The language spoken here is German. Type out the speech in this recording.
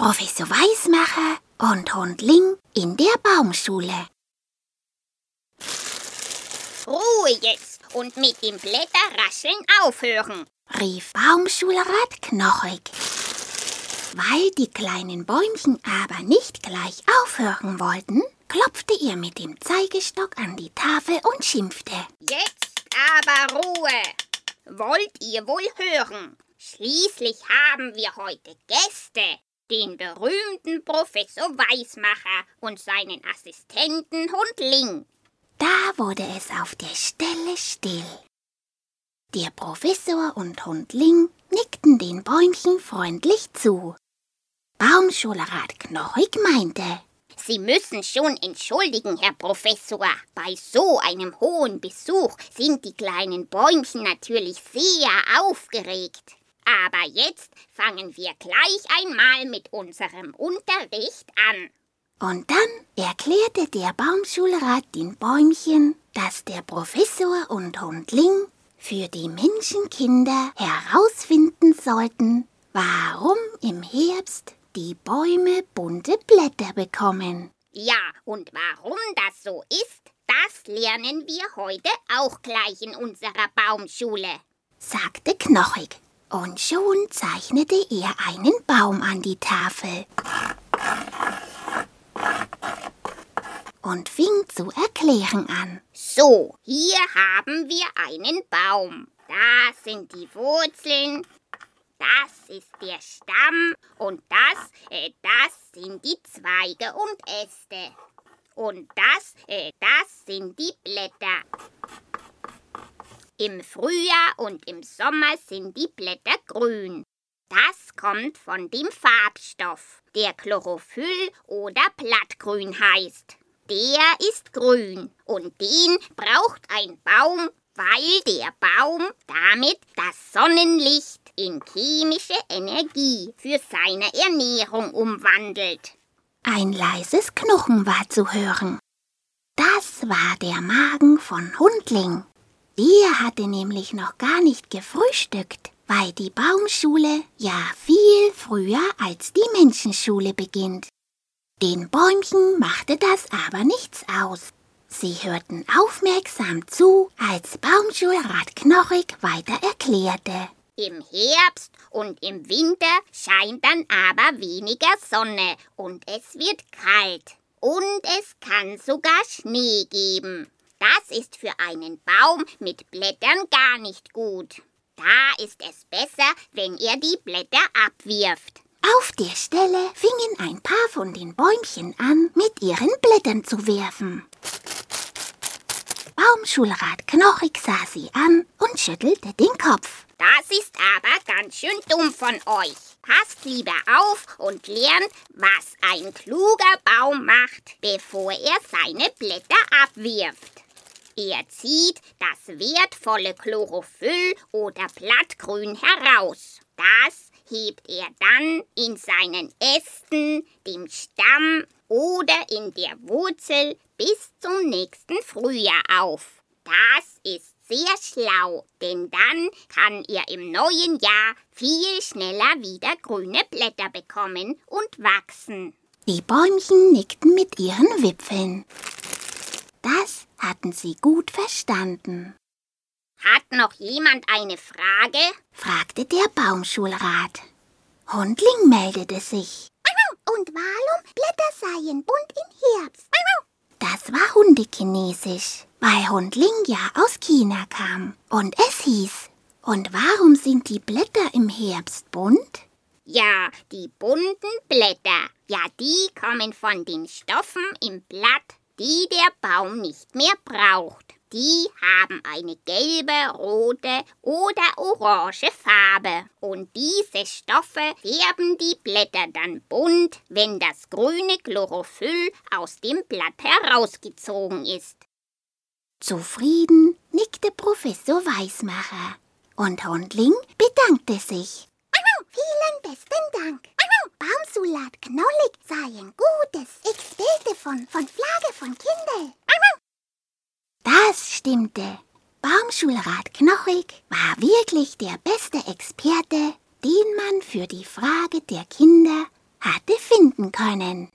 Professor Weismacher und Hundling in der Baumschule. Ruhe jetzt und mit dem Blätterrascheln aufhören, rief Baumschulrat knochig. Weil die kleinen Bäumchen aber nicht gleich aufhören wollten, klopfte er mit dem Zeigestock an die Tafel und schimpfte. Jetzt aber Ruhe! Wollt ihr wohl hören? Schließlich haben wir heute Gäste, den berühmten Professor Weismacher und seinen Assistenten Hundling. Da wurde es auf der Stelle still. Der Professor und Hundling nickten den Bäumchen freundlich zu. Baumschulrat Knochig meinte, Sie müssen schon entschuldigen, Herr Professor. Bei so einem hohen Besuch sind die kleinen Bäumchen natürlich sehr aufgeregt. Aber jetzt fangen wir gleich einmal mit unserem Unterricht an. Und dann erklärte der Baumschulrat den Bäumchen, dass der Professor und Hundling für die Menschenkinder herausfinden sollten, warum im Herbst die Bäume bunte Blätter bekommen. Ja, und warum das so ist, das lernen wir heute auch gleich in unserer Baumschule, sagte Knochig. Und schon zeichnete er einen Baum an die Tafel. Und fing zu erklären an. So, hier haben wir einen Baum. Da sind die Wurzeln, das ist der Stamm und das, äh, das sind die Zweige und Äste. Und das, äh, das sind die Blätter. Im Frühjahr und im Sommer sind die Blätter grün. Das kommt von dem Farbstoff, der Chlorophyll oder Blattgrün heißt. Der ist grün und den braucht ein Baum, weil der Baum damit das Sonnenlicht in chemische Energie für seine Ernährung umwandelt. Ein leises Knurren war zu hören. Das war der Magen von Hundling. Der hatte nämlich noch gar nicht gefrühstückt, weil die Baumschule ja viel früher als die Menschenschule beginnt. Den Bäumchen machte das aber nichts aus. Sie hörten aufmerksam zu, als Baumschulrat Knochig weiter erklärte. Im Herbst und im Winter scheint dann aber weniger Sonne und es wird kalt. Und es kann sogar Schnee geben. Das ist für einen Baum mit Blättern gar nicht gut. Da ist es besser, wenn er die Blätter abwirft. Auf der Stelle fingen ein paar von den Bäumchen an, mit ihren Blättern zu werfen. Baumschulrat Knochig sah sie an und schüttelte den Kopf. Das ist aber ganz schön dumm von euch. Passt lieber auf und lernt, was ein kluger Baum macht, bevor er seine Blätter abwirft. Er zieht das wertvolle Chlorophyll oder Blattgrün heraus. Das hebt er dann in seinen Ästen, dem Stamm oder in der Wurzel bis zum nächsten Frühjahr auf. Das ist sehr schlau, denn dann kann er im neuen Jahr viel schneller wieder grüne Blätter bekommen und wachsen. Die Bäumchen nickten mit ihren Wipfeln. Das hatten sie gut verstanden. Hat noch jemand eine Frage? fragte der Baumschulrat. Hundling meldete sich. Und warum Blätter seien bunt im Herbst? Das war Hundekinesisch, weil Hundling ja aus China kam. Und es hieß, und warum sind die Blätter im Herbst bunt? Ja, die bunten Blätter. Ja, die kommen von den Stoffen im Blatt die der Baum nicht mehr braucht. Die haben eine gelbe, rote oder orange Farbe. Und diese Stoffe färben die Blätter dann bunt, wenn das grüne Chlorophyll aus dem Blatt herausgezogen ist. Zufrieden nickte Professor Weismacher. Und Hundling bedankte sich. Vielen besten Dank. Baumsulat Knollig seien gutes Experte von, von Baumschulrat Knochig war wirklich der beste Experte, den man für die Frage der Kinder hatte finden können.